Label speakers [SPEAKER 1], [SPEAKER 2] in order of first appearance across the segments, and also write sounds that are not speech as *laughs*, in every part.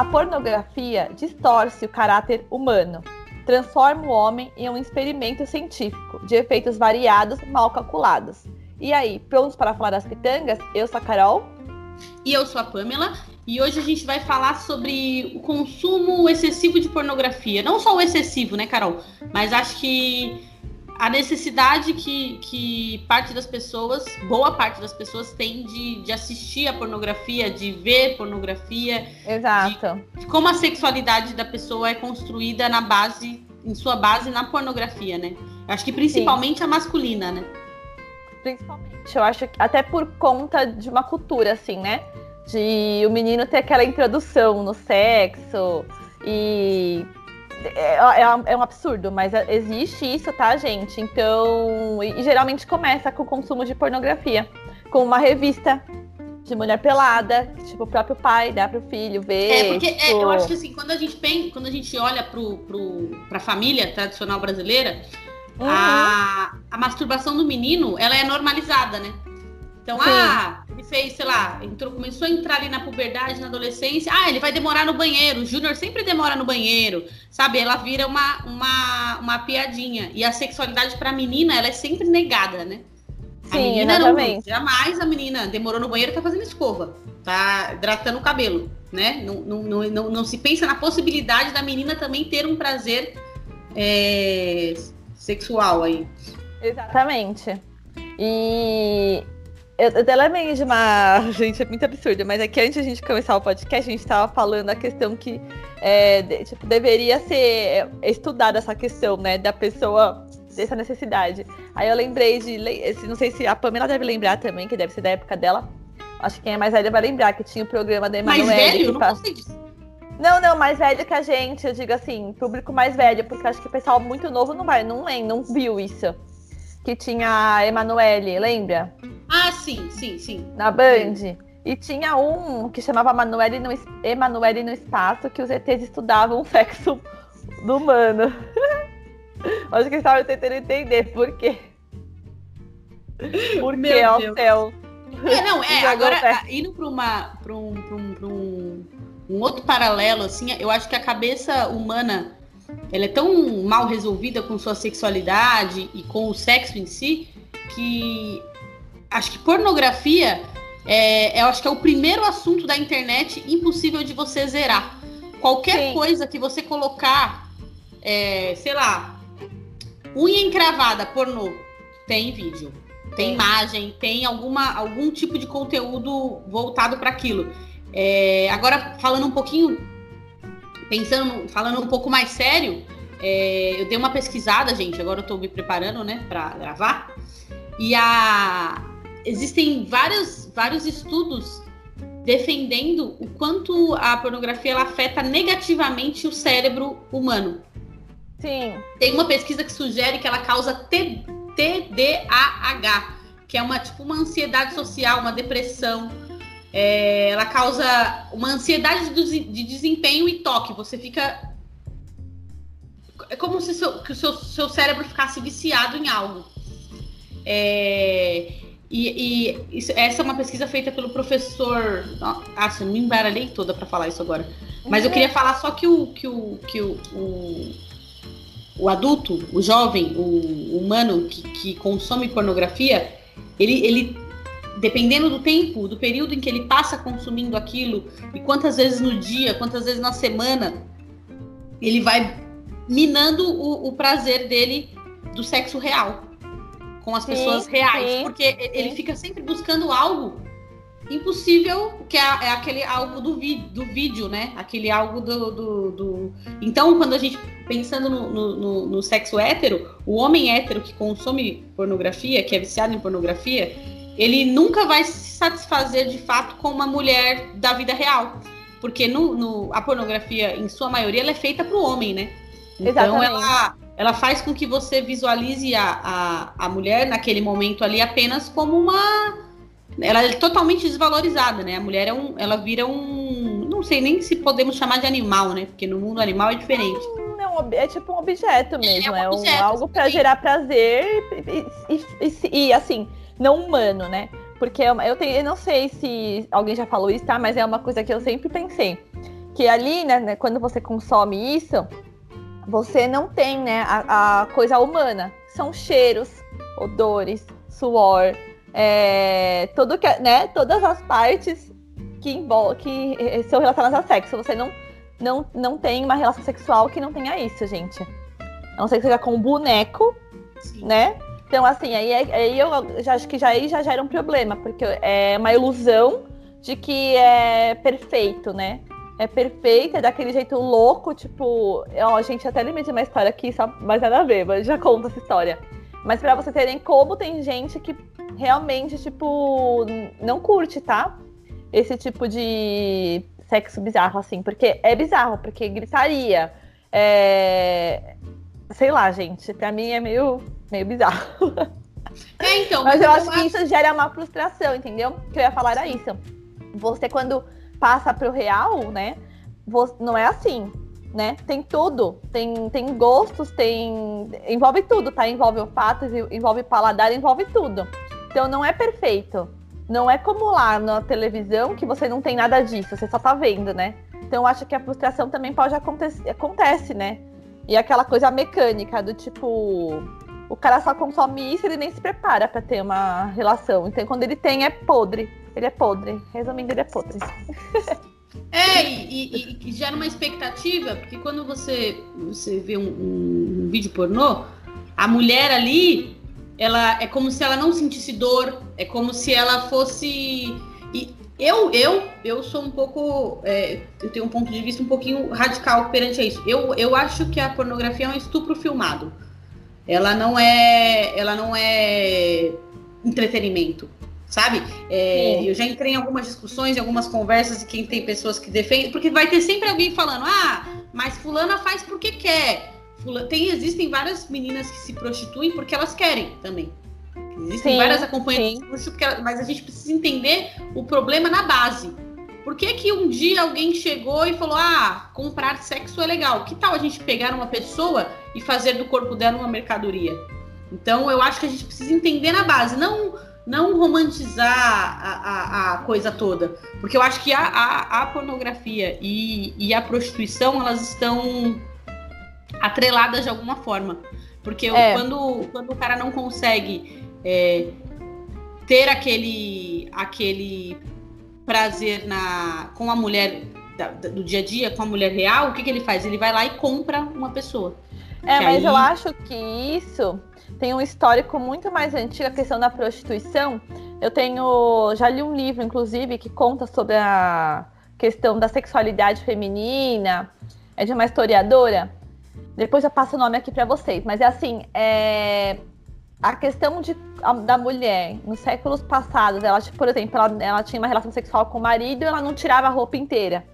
[SPEAKER 1] A pornografia distorce o caráter humano, transforma o homem em um experimento científico de efeitos variados, mal calculados. E aí, prontos para falar das pitangas? Eu sou a Carol.
[SPEAKER 2] E eu sou a Pamela. E hoje a gente vai falar sobre o consumo excessivo de pornografia. Não só o excessivo, né, Carol? Mas acho que a necessidade que, que parte das pessoas, boa parte das pessoas, tem de, de assistir a pornografia, de ver pornografia.
[SPEAKER 1] Exato.
[SPEAKER 2] De, de como a sexualidade da pessoa é construída na base, em sua base na pornografia, né? Acho que principalmente Sim. a masculina, né?
[SPEAKER 1] Principalmente. Eu acho que até por conta de uma cultura, assim, né? De o menino ter aquela introdução no sexo e é, é, é, um absurdo, mas existe isso, tá, gente? Então, e, e geralmente começa com o consumo de pornografia, com uma revista de mulher pelada, que, tipo, o próprio pai dá pro filho ver.
[SPEAKER 2] É, porque tipo... é, eu acho que assim, quando a gente pensa, quando a gente olha pro, pro, pra família tradicional brasileira, uhum. a, a masturbação do menino, ela é normalizada, né? Então, Sim. ah, ele fez, sei lá, entrou, começou a entrar ali na puberdade, na adolescência. Ah, ele vai demorar no banheiro. O Júnior sempre demora no banheiro. Sabe? Ela vira uma, uma, uma piadinha. E a sexualidade pra menina, ela é sempre negada, né?
[SPEAKER 1] Sim, a menina exatamente.
[SPEAKER 2] não. Jamais a menina demorou no banheiro tá fazendo escova. Tá hidratando o cabelo, né? Não, não, não, não, não se pensa na possibilidade da menina também ter um prazer é, sexual aí.
[SPEAKER 1] Exatamente. E eu, até lembrei de uma. *laughs* Gente, é muito absurdo, mas aqui antes de a gente começar o podcast, a gente estava falando a questão que é, de, tipo, deveria ser estudada essa questão, né? Da pessoa dessa necessidade. Aí eu lembrei de. Não sei se a Pamela deve lembrar também, que deve ser da época dela. Acho que quem é mais velho vai lembrar que tinha o programa da Emanuele.
[SPEAKER 2] Mais velho?
[SPEAKER 1] Não, não, não, mais velho que a gente, eu digo assim, público mais velho, porque acho que o pessoal muito novo não vai, não lembra, não viu isso que tinha a Emanuele, lembra?
[SPEAKER 2] Ah, sim, sim, sim.
[SPEAKER 1] Na Band. E tinha um que chamava Emanuele no, Emanuele no Espaço, que os ETs estudavam o sexo do humano. *laughs* Acho que estavam tentando entender por quê. Por que ao céu.
[SPEAKER 2] É, não, é, *laughs* agora indo para uma, pra um, pra um, pra um, um outro paralelo, assim, eu acho que a cabeça humana ela é tão mal resolvida com sua sexualidade e com o sexo em si que acho que pornografia é, eu acho que é o primeiro assunto da internet impossível de você zerar. Qualquer Sim. coisa que você colocar, é, sei lá, unha encravada, pornô, tem vídeo, tem imagem, tem alguma, algum tipo de conteúdo voltado para aquilo. É, agora, falando um pouquinho pensando, falando um pouco mais sério, é, eu dei uma pesquisada, gente, agora eu tô me preparando, né, para gravar. E a existem vários, vários estudos defendendo o quanto a pornografia ela afeta negativamente o cérebro humano.
[SPEAKER 1] Sim.
[SPEAKER 2] Tem uma pesquisa que sugere que ela causa T, TDAH, que é uma tipo uma ansiedade social, uma depressão, é, ela causa uma ansiedade de desempenho e toque. Você fica. É como se seu, que o seu, seu cérebro ficasse viciado em algo. É, e, e isso, essa é uma pesquisa feita pelo professor. Não me embaralhei toda para falar isso agora. Mas eu queria falar só que o, que o, que o, o, o adulto, o jovem, o humano que, que consome pornografia, ele, ele dependendo do tempo, do período em que ele passa consumindo aquilo e quantas vezes no dia, quantas vezes na semana, ele vai minando o, o prazer dele do sexo real com as sim, pessoas reais, sim, porque sim. ele fica sempre buscando algo impossível, que é, é aquele algo do, vi, do vídeo, né? Aquele algo do, do, do... Então, quando a gente, pensando no, no, no, sexo hétero, o homem hétero que consome pornografia, que é viciado em pornografia, ele nunca vai se satisfazer de fato com uma mulher da vida real. Porque no, no a pornografia, em sua maioria, ela é feita para o homem, né? Então ela, ela faz com que você visualize a, a, a mulher naquele momento ali apenas como uma. Ela é totalmente desvalorizada, né? A mulher é um. Ela vira um. Não sei nem se podemos chamar de animal, né? Porque no mundo animal é diferente.
[SPEAKER 1] Não, é tipo um objeto mesmo. É, um objeto, é um, algo para gerar prazer e, e, e, e assim não humano, né? Porque eu, tenho, eu não sei se alguém já falou isso, tá? Mas é uma coisa que eu sempre pensei. Que ali, né, né, quando você consome isso, você não tem, né, a, a coisa humana. São cheiros, odores, suor, é, tudo que, né, todas as partes que, que eh, são relacionadas a sexo. Você não, não, não tem uma relação sexual que não tenha isso, gente. A não ser que seja com um boneco, Sim. né? Então, assim, aí, aí eu já acho que já, aí já gera um problema, porque é uma ilusão de que é perfeito, né? É perfeito, é daquele jeito louco, tipo. Ó, gente até de uma história aqui, só mais nada a ver, mas já conta essa história. Mas para vocês terem como tem gente que realmente, tipo, não curte, tá? Esse tipo de sexo bizarro, assim. Porque é bizarro, porque gritaria. É... Sei lá, gente. Pra mim é meio, meio bizarro. *laughs*
[SPEAKER 2] É, então.
[SPEAKER 1] Mas eu acho que isso gera uma frustração, entendeu? O que eu ia falar era isso. Você, quando passa pro real, né? Não é assim né? Tem tudo, tem, tem gostos, tem. Envolve tudo, tá? Envolve olfato, envolve paladar, envolve tudo. Então não é perfeito. Não é como lá na televisão que você não tem nada disso, você só tá vendo, né? Então eu acho que a frustração também pode acontecer, acontece, né? E aquela coisa mecânica do tipo, o cara só consome isso, ele nem se prepara para ter uma relação. Então quando ele tem é podre. Ele é podre. Resumindo, ele é podre.
[SPEAKER 2] É, e, e, e, gera uma expectativa, porque quando você, você vê um, um, vídeo pornô, a mulher ali, ela é como se ela não sentisse dor, é como se ela fosse. E eu, eu, eu sou um pouco. É, eu tenho um ponto de vista um pouquinho radical perante a isso. Eu, eu acho que a pornografia é um estupro filmado. Ela não é. Ela não é entretenimento sabe? É, eu já entrei em algumas discussões, em algumas conversas, e quem tem pessoas que defendem, porque vai ter sempre alguém falando, ah, mas fulana faz porque quer. tem, existem várias meninas que se prostituem porque elas querem também. Existem sim, várias acompanhantes, mas a gente precisa entender o problema na base. Por que, que um dia alguém chegou e falou: ah, comprar sexo é legal? Que tal a gente pegar uma pessoa e fazer do corpo dela uma mercadoria? Então eu acho que a gente precisa entender na base, não não romantizar a, a, a, coisa toda. Porque eu acho que a, a, a pornografia e, e, a prostituição, elas estão atreladas de alguma forma. Porque é. quando, quando o cara não consegue é, ter aquele, aquele prazer na, com a mulher da, do dia a dia, com a mulher real, o que, que ele faz? Ele vai lá e compra uma pessoa.
[SPEAKER 1] É, que mas aí... eu acho que isso tem um histórico muito mais antigo, a questão da prostituição. Eu tenho, já li um livro, inclusive, que conta sobre a questão da sexualidade feminina, é de uma historiadora. Depois eu passo o nome aqui para vocês, mas é assim, é, a questão de, a, da mulher nos séculos passados, ela, tipo, por exemplo, ela, ela, tinha uma relação sexual com o marido, ela não tirava a roupa inteira.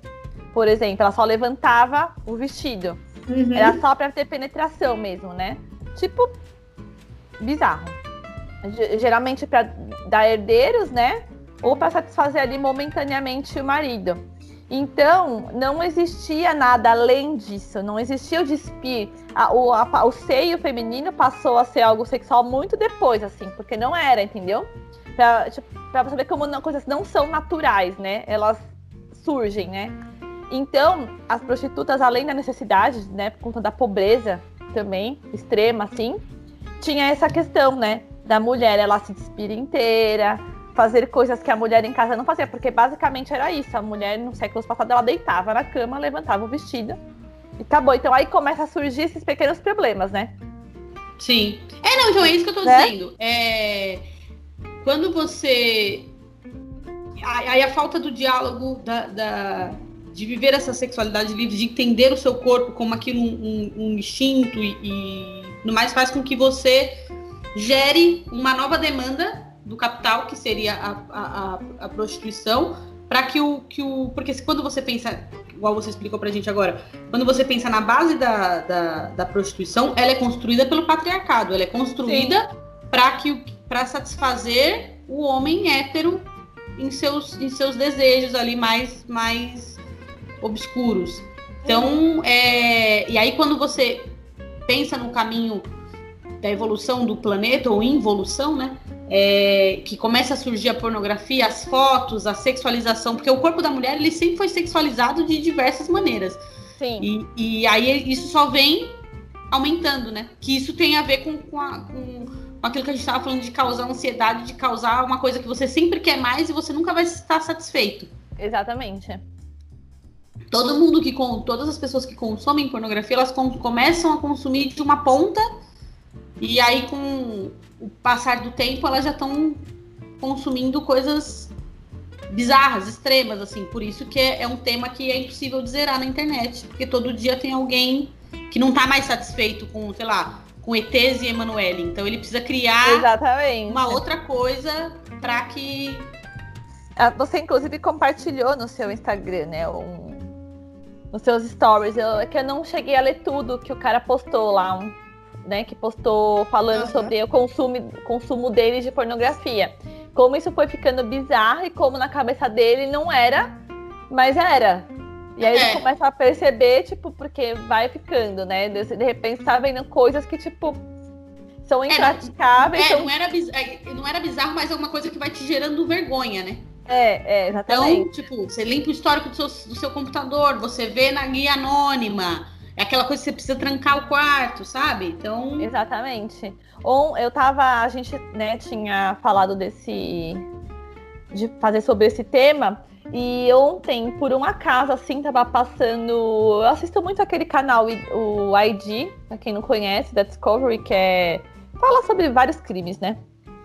[SPEAKER 1] Por exemplo, ela só levantava o vestido. Uhum. Era só para ter penetração mesmo, né? Tipo, bizarro. Geralmente para dar herdeiros, né? Ou para satisfazer ali momentaneamente o marido. Então, não existia nada além disso, não existia o despir. A, o, a, o seio feminino passou a ser algo sexual muito depois, assim, porque não era, entendeu? Pra, tipo, pra você como não, coisas não são naturais, né? Elas surgem, né? Então, as prostitutas, além da necessidade, né, por conta da pobreza também, extrema, assim, tinha essa questão, né? Da mulher ela se despir inteira, fazer coisas que a mulher em casa não fazia, porque basicamente era isso. A mulher, no século passado, ela deitava na cama, levantava o vestido e acabou. Então aí começa a surgir esses pequenos problemas, né?
[SPEAKER 2] Sim. É, não, então é isso que eu tô né? dizendo. É... Quando você. Aí a falta do diálogo, da, da, de viver essa sexualidade livre, de entender o seu corpo como aquilo um, um, um instinto e, e no mais faz com que você gere uma nova demanda do capital, que seria a, a, a prostituição, para que o, que o. Porque quando você pensa, igual você explicou pra gente agora, quando você pensa na base da, da, da prostituição, ela é construída pelo patriarcado, ela é construída para que para satisfazer o homem hétero em seus, em seus desejos ali mais, mais obscuros. Então, é, e aí quando você pensa no caminho da evolução do planeta ou involução, né? é, que começa a surgir a pornografia, as fotos, a sexualização, porque o corpo da mulher ele sempre foi sexualizado de diversas maneiras.
[SPEAKER 1] Sim.
[SPEAKER 2] E, e aí isso só vem aumentando, né? Que isso tem a ver com, com, a, com aquilo que a gente estava falando de causar ansiedade, de causar uma coisa que você sempre quer mais e você nunca vai estar satisfeito.
[SPEAKER 1] Exatamente.
[SPEAKER 2] Todo mundo que com todas as pessoas que consomem pornografia, elas com, começam a consumir de uma ponta e aí com o passar do tempo elas já estão consumindo coisas bizarras, extremas, assim. Por isso que é, é um tema que é impossível de zerar na internet, porque todo dia tem alguém que não está mais satisfeito com, sei lá, com ETs e Emanuele. Então ele precisa criar
[SPEAKER 1] Exatamente.
[SPEAKER 2] uma outra coisa para que.
[SPEAKER 1] Ah, você inclusive compartilhou no seu Instagram, né? Um, nos seus stories. Eu, é que eu não cheguei a ler tudo que o cara postou lá, um, né? Que postou falando uhum. sobre o consumo, consumo dele de pornografia. Como isso foi ficando bizarro e como na cabeça dele não era, mas era. E aí é. ele começa a perceber, tipo, porque vai ficando, né? De, de repente tá vendo coisas que, tipo, são é, impraticáveis.
[SPEAKER 2] É,
[SPEAKER 1] são...
[SPEAKER 2] Não, era. É, não era bizarro, mas é uma coisa que vai te gerando vergonha, né?
[SPEAKER 1] É, é, exatamente.
[SPEAKER 2] Então, tipo, você limpa o histórico do seu, do seu computador, você vê na guia anônima. É aquela coisa que você precisa trancar o quarto, sabe? Então.
[SPEAKER 1] Exatamente. Ou eu tava. A gente, né, tinha falado desse. de fazer sobre esse tema. E ontem, por um acaso, assim, tava passando. Eu assisto muito aquele canal, o ID, pra quem não conhece, da Discovery, que é. Fala sobre vários crimes, né?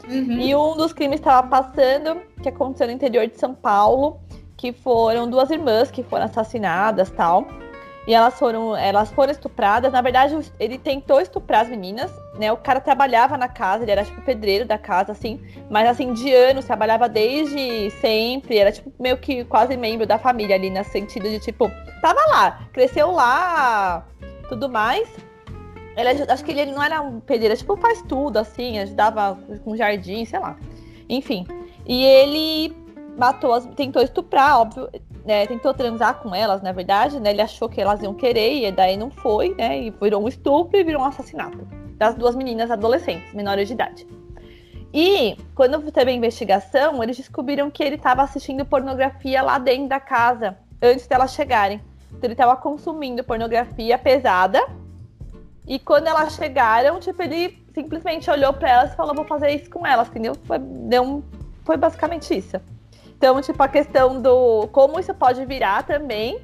[SPEAKER 1] Uhum. E um dos crimes estava passando, que aconteceu no interior de São Paulo, que foram duas irmãs que foram assassinadas tal. E elas foram, elas foram estupradas. Na verdade, ele tentou estuprar as meninas, né? O cara trabalhava na casa, ele era tipo pedreiro da casa, assim, mas assim, de anos, trabalhava desde sempre, era tipo meio que quase membro da família ali, no sentido de tipo, tava lá, cresceu lá, tudo mais. Ele, acho que ele não era um pedreiro, tipo, faz tudo, assim, ajudava com jardim, sei lá. Enfim. E ele matou, as, tentou estuprar, óbvio, né, tentou transar com elas, na verdade, né? Ele achou que elas iam querer e daí não foi, né? E virou um estupro e virou um assassinato das duas meninas adolescentes, menores de idade. E quando teve a investigação, eles descobriram que ele estava assistindo pornografia lá dentro da casa antes delas chegarem. Então ele estava consumindo pornografia pesada. E quando elas chegaram, tipo, ele simplesmente olhou para elas e falou: "Vou fazer isso com elas", entendeu? Foi, deu um, foi basicamente isso. Então, tipo, a questão do como isso pode virar também,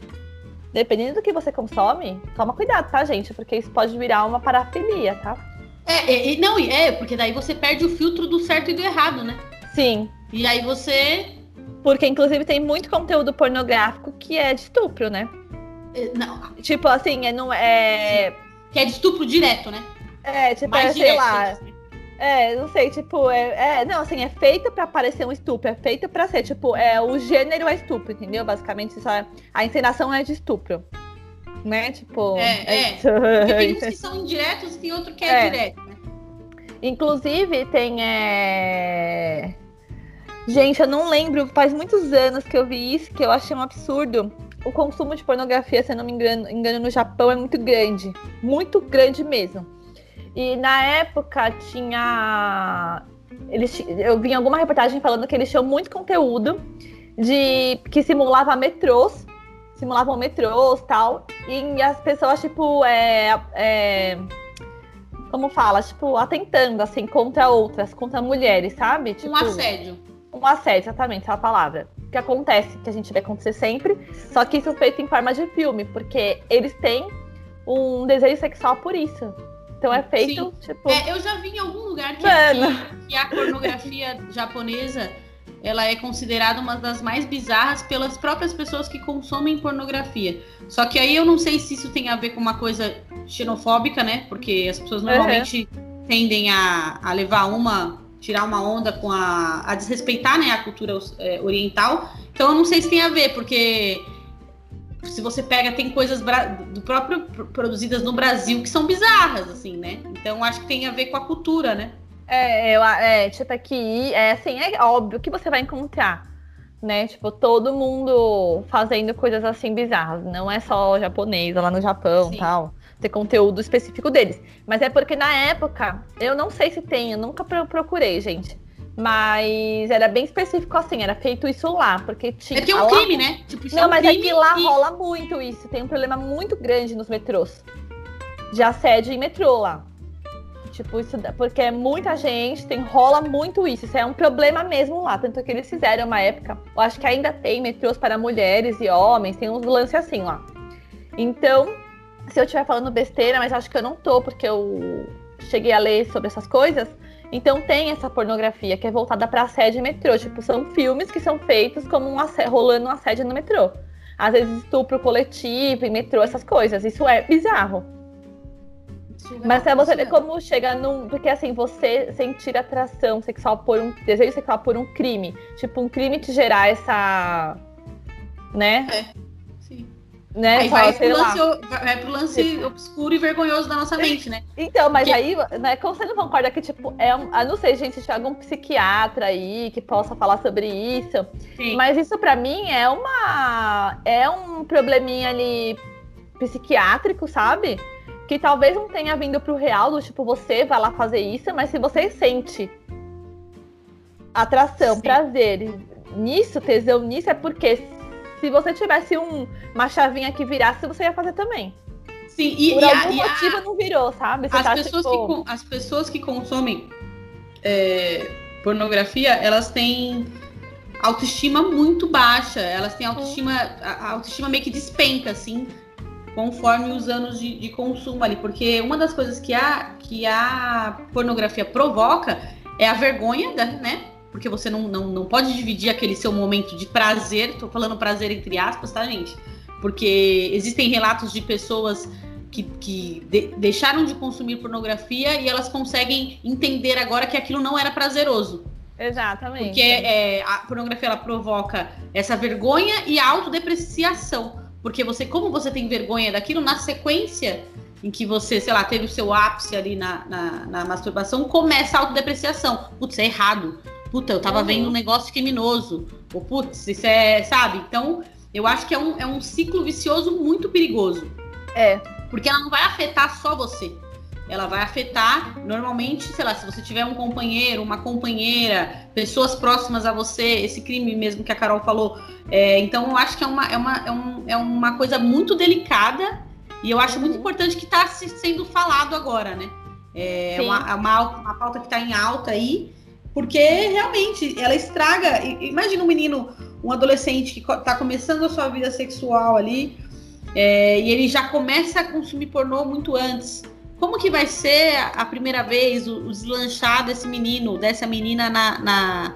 [SPEAKER 1] dependendo do que você consome, toma cuidado, tá, gente? Porque isso pode virar uma parafilia, tá?
[SPEAKER 2] É, é, não, é, porque daí você perde o filtro do certo e do errado, né?
[SPEAKER 1] Sim.
[SPEAKER 2] E aí você.
[SPEAKER 1] Porque, inclusive, tem muito conteúdo pornográfico que é de estupro, né?
[SPEAKER 2] É, não.
[SPEAKER 1] Tipo assim, é, não é.
[SPEAKER 2] Sim. Que é de estupro direto, né?
[SPEAKER 1] É, tipo, Mais é, direto, sei lá. Assim. É, não sei, tipo, é, é, não, assim, é feito para parecer um estupro, é feito para ser, tipo, é, o gênero é estupro, entendeu? Basicamente, só é, a encenação é de estupro. Né? Tipo.
[SPEAKER 2] É, é. Porque tem uns *laughs* que são indiretos e tem outro que é, é. direto, né?
[SPEAKER 1] Inclusive, tem. É... Gente, eu não lembro, faz muitos anos que eu vi isso, que eu achei um absurdo. O consumo de pornografia, se eu não me engano, engano no Japão, é muito grande. Muito grande mesmo. E na época tinha. Eles, eu vi alguma reportagem falando que eles tinham muito conteúdo de que simulava metrôs, simulavam metrôs tal. E as pessoas, tipo, é, é, como fala, tipo, atentando assim contra outras, contra mulheres, sabe? Tipo,
[SPEAKER 2] um assédio.
[SPEAKER 1] Um assédio, exatamente, essa é a palavra. Que acontece, que a gente vê acontecer sempre. Só que isso é feito em forma de filme, porque eles têm um desejo sexual por isso. Então é feito, Sim. tipo.
[SPEAKER 2] É, eu já vi em algum lugar que, que, que, a pornografia *laughs* japonesa ela é considerada uma das mais bizarras pelas próprias pessoas que consomem pornografia. Só que aí eu não sei se isso tem a ver com uma coisa xenofóbica, né? Porque as pessoas normalmente uhum. tendem a, a levar uma tirar uma onda com a, a desrespeitar né, a cultura é, oriental. Então eu não sei se tem a ver, porque se você pega, tem coisas do próprio produzidas no Brasil que são bizarras, assim, né? Então acho que tem a ver com a cultura, né?
[SPEAKER 1] É, eu, é tipo aqui, é assim, é óbvio que você vai encontrar, né? Tipo, todo mundo fazendo coisas assim bizarras. Não é só japonês lá no Japão e tal. Ter conteúdo específico deles. Mas é porque na época, eu não sei se tem, eu nunca procurei, gente. Mas era bem específico assim, era feito isso lá, porque tinha.
[SPEAKER 2] É que é um crime, né? Tipo,
[SPEAKER 1] não,
[SPEAKER 2] é um
[SPEAKER 1] mas é que lá
[SPEAKER 2] e-
[SPEAKER 1] rola muito isso. Tem um problema muito grande nos metrôs. De assédio em metrô lá. Tipo, isso porque é muita gente, tem, rola muito isso. Isso é um problema mesmo lá. Tanto que eles fizeram uma época. Eu acho que ainda tem metrôs para mulheres e homens, tem uns lances assim lá. Então, se eu estiver falando besteira, mas acho que eu não tô, porque eu cheguei a ler sobre essas coisas. Então tem essa pornografia que é voltada para assédio em metrô. Tipo, são filmes que são feitos como um assé- rolando um assédio no metrô. Às vezes estupro coletivo em metrô, essas coisas. Isso é bizarro. Mas é você ver como chega num. Porque assim, você sentir atração sexual por um. desejo sexual por um crime. Tipo, um crime te gerar essa. Né?
[SPEAKER 2] Sim.
[SPEAKER 1] Né?
[SPEAKER 2] Aí vai
[SPEAKER 1] sei
[SPEAKER 2] pro, lance, vai pro lance obscuro e vergonhoso da nossa mente, né?
[SPEAKER 1] Então, mas aí, né, como você não concorda que, tipo, é um. Eu não sei, gente, se tiver algum psiquiatra aí que possa falar sobre isso.
[SPEAKER 2] Sim.
[SPEAKER 1] Mas isso pra mim é uma. É um probleminha ali psiquiátrico, sabe? Que talvez não tenha vindo pro real, do tipo, você vai lá fazer isso, mas se você sente atração,
[SPEAKER 2] Sim.
[SPEAKER 1] prazer nisso, tesão nisso, é porque se você tivesse um, uma chavinha que virasse, você ia fazer também.
[SPEAKER 2] Sim, e,
[SPEAKER 1] Por
[SPEAKER 2] e a-
[SPEAKER 1] algum
[SPEAKER 2] e a-
[SPEAKER 1] motivo não virou, sabe? Você
[SPEAKER 2] as,
[SPEAKER 1] tá,
[SPEAKER 2] pessoas
[SPEAKER 1] tipo,
[SPEAKER 2] que, as pessoas que consomem é, pornografia, elas têm autoestima muito baixa. Elas têm autoestima, a a autoestima meio que despenca, assim, conforme os anos de, de consumo ali. Porque uma das coisas que a, que a pornografia provoca é a vergonha, da- né? Porque você não, não, não pode dividir aquele seu momento de prazer. Tô falando prazer entre aspas, tá, gente? Porque existem relatos de pessoas que, que de- deixaram de consumir pornografia e elas conseguem entender agora que aquilo não era prazeroso.
[SPEAKER 1] Exatamente.
[SPEAKER 2] Porque é, a pornografia ela provoca essa vergonha e a autodepreciação. Porque você, como você tem vergonha daquilo, na sequência em que você, sei lá, teve o seu ápice ali na, na, na masturbação, começa a autodepreciação. Putz, é errado. Puta, eu tava
[SPEAKER 1] Uhum.
[SPEAKER 2] vendo um negócio criminoso. Ou putz, isso é, sabe? Então, eu acho que é um, é um ciclo vicioso muito perigoso.
[SPEAKER 1] É.
[SPEAKER 2] Porque ela não vai afetar só você. Ela vai afetar, normalmente, sei lá, se você tiver um companheiro, uma companheira, pessoas próximas a você, esse crime mesmo que a Carol falou. É, então, eu acho que é uma, é, uma, é, um- é uma coisa muito delicada e eu acho muito
[SPEAKER 1] Uhum.
[SPEAKER 2] importante que está sendo falado agora, né? É
[SPEAKER 1] Sim.
[SPEAKER 2] uma, é uma, uma pauta que está em alta aí, porque realmente ela estraga. Imagina um menino, um adolescente que está começando a sua vida sexual ali, é, e ele já começa a consumir pornô muito antes. Como que vai ser a, primeira vez o, o deslanchar desse menino, dessa menina na, na,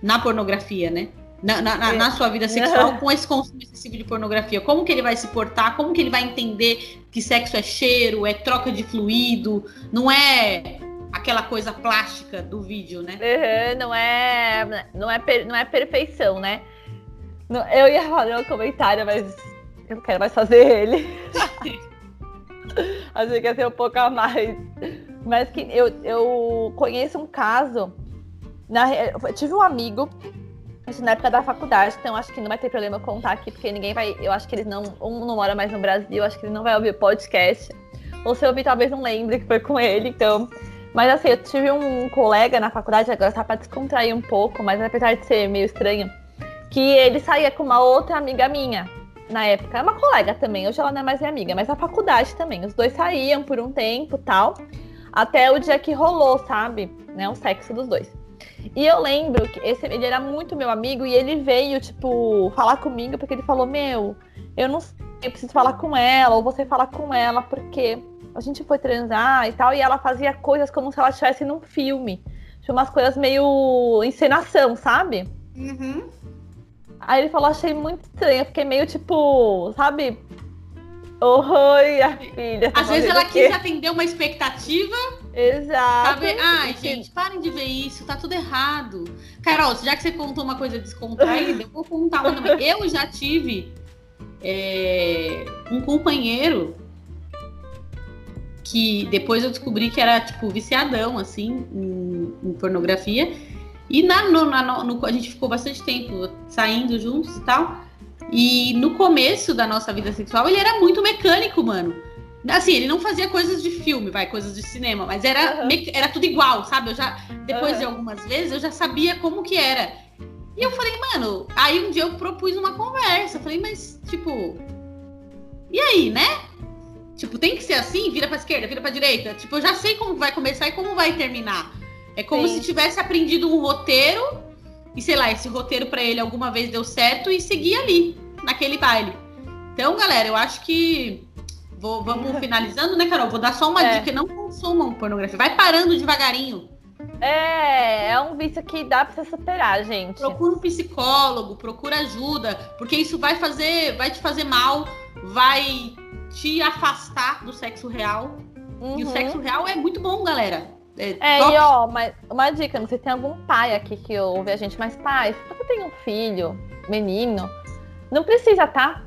[SPEAKER 2] na pornografia, né? Na, na- na-
[SPEAKER 1] É.
[SPEAKER 2] na sua vida sexual com esse consumo excessivo de pornografia. Como que ele vai se portar? Como que ele vai entender que sexo é cheiro, é troca de fluido, não é aquela coisa plástica do vídeo, né?
[SPEAKER 1] Uhum, não é, não é, per- não é perfeição, né? Não- eu ia fazer um comentário, mas eu não quero mais fazer ele. *laughs* Achei que ia ser um pouco a mais. Mas que eu, eu conheço um caso. Na, eu tive um amigo, isso na época da faculdade, então acho que não vai ter problema eu contar aqui, porque ninguém vai. Eu acho que eles não. Um não mora mais no Brasil, acho que ele não vai ouvir o podcast. Ou se ouvir, talvez não lembre que foi com ele, então. Mas assim, eu tive um colega na faculdade, agora tá pra descontrair um pouco, mas apesar de ser meio estranho, que ele saía com uma outra amiga minha na época. É uma colega também, hoje ela não é mais minha amiga, mas na faculdade também. Os dois saíam por um tempo tal, até o dia que rolou, sabe? Né, o sexo dos dois. E eu lembro que esse, ele era muito meu amigo e ele veio, tipo, falar comigo porque ele falou: Meu, eu não sei, eu preciso falar com ela, ou você falar com ela, porque a gente foi transar e tal, e ela fazia coisas como se ela estivesse num filme. Tinha umas coisas meio encenação, sabe?
[SPEAKER 2] Uhum.
[SPEAKER 1] Aí ele falou, achei muito estranho, eu fiquei meio tipo, sabe? Oi, a filha. tá
[SPEAKER 2] Às vezes
[SPEAKER 1] fazendo
[SPEAKER 2] ela quis atender uma expectativa
[SPEAKER 1] Exato.
[SPEAKER 2] Sabe? Ai, gente, parem de ver isso, tá tudo errado. Carol, já que você contou uma coisa descontraída, eu vou contar uma também. *laughs* Eu já tive é, um companheiro que depois eu descobri que era, tipo, viciadão, assim, em, em pornografia. E na, no, na- no- a gente ficou bastante tempo saindo juntos e tal. E no começo da nossa vida sexual, ele era muito mecânico, mano. Assim, ele não fazia coisas de filme, vai, coisas de cinema, mas era,
[SPEAKER 1] Uhum.
[SPEAKER 2] era tudo igual, sabe? Eu já, depois
[SPEAKER 1] Uhum.
[SPEAKER 2] de algumas vezes, eu já sabia como que era. E eu falei, mano, aí um dia eu propus uma conversa. Eu falei, mas, tipo. E aí, né? Tipo, tem que ser assim, vira pra esquerda, vira pra direita. Tipo, eu já sei como vai começar e como vai terminar. É como
[SPEAKER 1] Sim.
[SPEAKER 2] se tivesse aprendido um roteiro e, sei lá, esse roteiro pra ele alguma vez deu certo e seguir ali, naquele baile. Então, galera, eu acho que. Vou, vamos *laughs* finalizando, né, Carol? Vou dar só uma
[SPEAKER 1] É.
[SPEAKER 2] dica: não consumam pornografia. Vai parando devagarinho.
[SPEAKER 1] É, é um vício que dá pra você superar, gente.
[SPEAKER 2] Procura um psicólogo, procura ajuda, porque isso vai fazer, vai te fazer mal, vai te afastar do sexo real. E o
[SPEAKER 1] Uhum.
[SPEAKER 2] sexo real é muito bom, galera. É,
[SPEAKER 1] É, e ó, uma, uma dica, não sei se tem algum pai aqui que ouve a gente, mas pai, se você tem um filho, menino, não precisa, tá?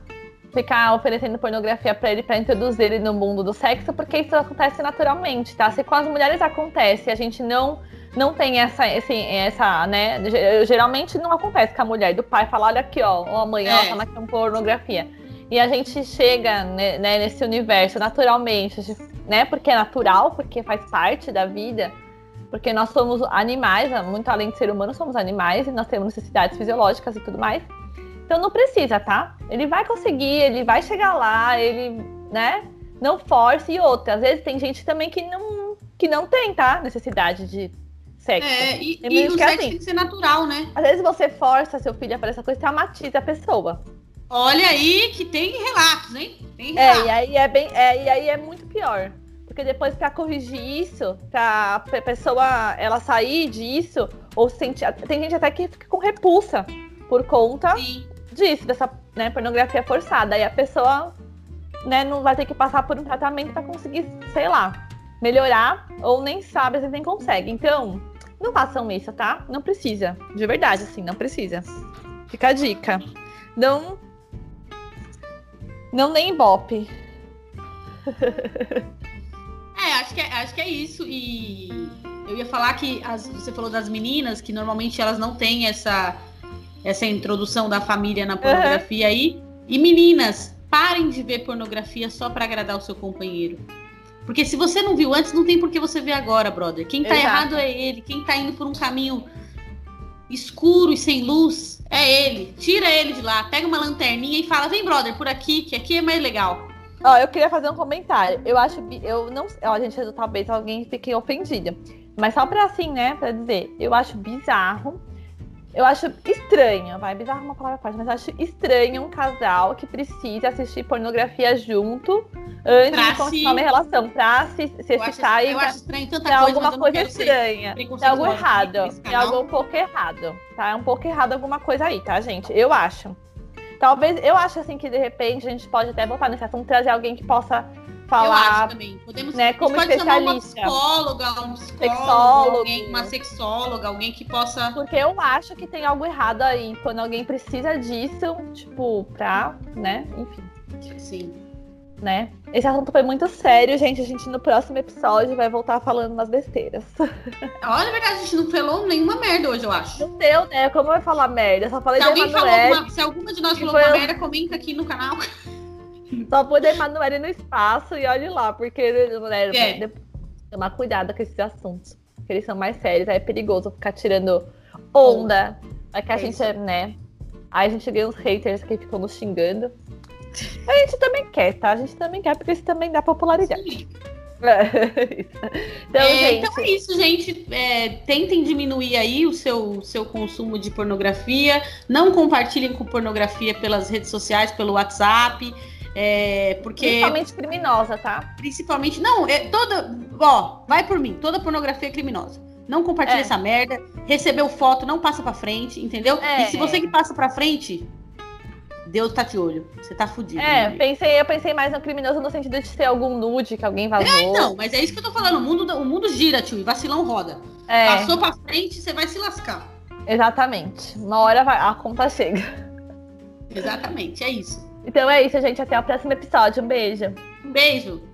[SPEAKER 1] Ficar oferecendo pornografia pra ele pra introduzir ele no mundo do sexo, porque isso acontece naturalmente, tá? Se com as mulheres acontece, a gente não não tem essa, esse, essa, né? ge- Geralmente não acontece com a mulher do pai falar, olha aqui, ó, ó mãe, ó,
[SPEAKER 2] É.
[SPEAKER 1] tá na pornografia. E a gente chega né, né, nesse universo naturalmente, né? Porque é natural, porque faz parte da vida. Porque nós somos animais, muito além de ser humano, somos animais e nós temos necessidades fisiológicas e tudo mais. Então não precisa, tá? Ele vai conseguir, ele vai chegar lá, ele, né? Não force e outra. Às vezes tem gente também que não, que não tem, tá? Necessidade de sexo.
[SPEAKER 2] É, e, e o
[SPEAKER 1] é
[SPEAKER 2] sexo
[SPEAKER 1] assim.
[SPEAKER 2] tem que ser natural, né?
[SPEAKER 1] Às vezes você força seu filho a fazer essa coisa e traumatiza a pessoa.
[SPEAKER 2] Olha aí que tem relatos, hein? Tem
[SPEAKER 1] É,
[SPEAKER 2] relatos.
[SPEAKER 1] e aí é bem, é, e aí é muito pior. Porque depois pra corrigir isso, pra pe- pessoa ela sair disso, ou sentir. Tem gente até que fica com repulsa por conta
[SPEAKER 2] Sim.
[SPEAKER 1] disso, dessa né, pornografia forçada. Aí a pessoa né, não vai ter que passar por um tratamento pra conseguir, sei lá, melhorar, ou nem sabe, às vezes nem consegue. Então, não façam isso, tá? Não precisa. De verdade, assim, não precisa. Fica a dica. Não. Não nem ibope. *laughs*
[SPEAKER 2] É, acho que é, acho que é isso. E eu ia falar que as- você falou das meninas, que normalmente elas não têm essa, essa introdução da família na pornografia aí. E meninas, parem de ver pornografia só pra agradar o seu companheiro. Porque se você não viu antes, não tem por que você ver agora, brother. Quem tá
[SPEAKER 1] Exato.
[SPEAKER 2] errado é ele. Quem tá indo por um caminho escuro e sem luz é ele. Tira ele de lá, pega uma lanterninha e fala: vem, brother, por aqui, que aqui é mais legal.
[SPEAKER 1] Ó, eu queria fazer um comentário. Eu acho. bi- Eu não. Ó, gente, talvez alguém fique ofendida. Mas só pra assim, né? Pra dizer, eu acho bizarro. Eu acho estranho, vai, bizarro uma palavra forte, mas eu acho estranho um casal que precisa assistir pornografia junto antes
[SPEAKER 2] Pra
[SPEAKER 1] de continuar
[SPEAKER 2] se-
[SPEAKER 1] uma relação, pra se, se excitar e
[SPEAKER 2] eu
[SPEAKER 1] pra-
[SPEAKER 2] acho estranho tanta coisa,
[SPEAKER 1] alguma coisa estranha. Tem algo errado. Tem algo um pouco errado. Tá? É um pouco errado alguma coisa aí, tá, gente? Eu acho. Talvez, eu acho assim que de repente a gente pode até voltar nesse assunto, trazer alguém que possa
[SPEAKER 2] Eu acho
[SPEAKER 1] falar.
[SPEAKER 2] também. Podemos,
[SPEAKER 1] né, como
[SPEAKER 2] pode chamar uma
[SPEAKER 1] especialista.
[SPEAKER 2] psicóloga, um psicólogo,
[SPEAKER 1] Sexólogo.
[SPEAKER 2] alguém, uma sexóloga, alguém que possa.
[SPEAKER 1] Porque eu acho que tem algo errado aí. Quando alguém precisa disso, tipo, pra, né? Enfim,
[SPEAKER 2] Sim.
[SPEAKER 1] né? Esse assunto foi muito sério, gente. A gente no próximo episódio vai voltar falando umas besteiras. *laughs*
[SPEAKER 2] Olha, é verdade, a gente não falou nenhuma merda hoje, eu acho.
[SPEAKER 1] Não deu, né? Como eu vou falar merda? Eu só falei
[SPEAKER 2] Se
[SPEAKER 1] da
[SPEAKER 2] alguém falou se alguma de nós falou uma merda, comenta aqui no canal.
[SPEAKER 1] Só pôr da Emanuele no espaço e olhe lá, porque né,
[SPEAKER 2] É.
[SPEAKER 1] tomar cuidado com esses assuntos. Porque eles são mais sérios, aí é perigoso ficar tirando onda. É que a
[SPEAKER 2] É
[SPEAKER 1] gente
[SPEAKER 2] isso.
[SPEAKER 1] é, né? Aí a gente ganha uns haters que ficam nos xingando. A gente também quer, tá? A gente também quer, porque isso também dá popularidade. *laughs* É. Então,
[SPEAKER 2] É,
[SPEAKER 1] gente.
[SPEAKER 2] então é isso, gente. É, tentem diminuir aí o seu, seu consumo de pornografia. Não compartilhem com pornografia pelas redes sociais, pelo WhatsApp. É, porque
[SPEAKER 1] Principalmente criminosa, tá?
[SPEAKER 2] principalmente. Não, é toda. Ó, vai por mim, toda pornografia é criminosa. Não compartilha
[SPEAKER 1] É.
[SPEAKER 2] essa merda. Recebeu foto, não passa pra frente, entendeu?
[SPEAKER 1] É.
[SPEAKER 2] E se você que passa pra frente, Deus tá de olho. Você tá fudido.
[SPEAKER 1] É, pensei, eu pensei mais no criminoso no sentido de ser algum nude que alguém vazou.
[SPEAKER 2] Então, mas é isso que eu tô falando. O mundo, o mundo gira, tio, e vacilão roda.
[SPEAKER 1] É,
[SPEAKER 2] Passou pra frente, você vai se lascar.
[SPEAKER 1] exatamente. Uma hora vai- a conta chega.
[SPEAKER 2] Exatamente, é isso.
[SPEAKER 1] Então é isso, gente. Até o próximo episódio. Um beijo.
[SPEAKER 2] Um beijo.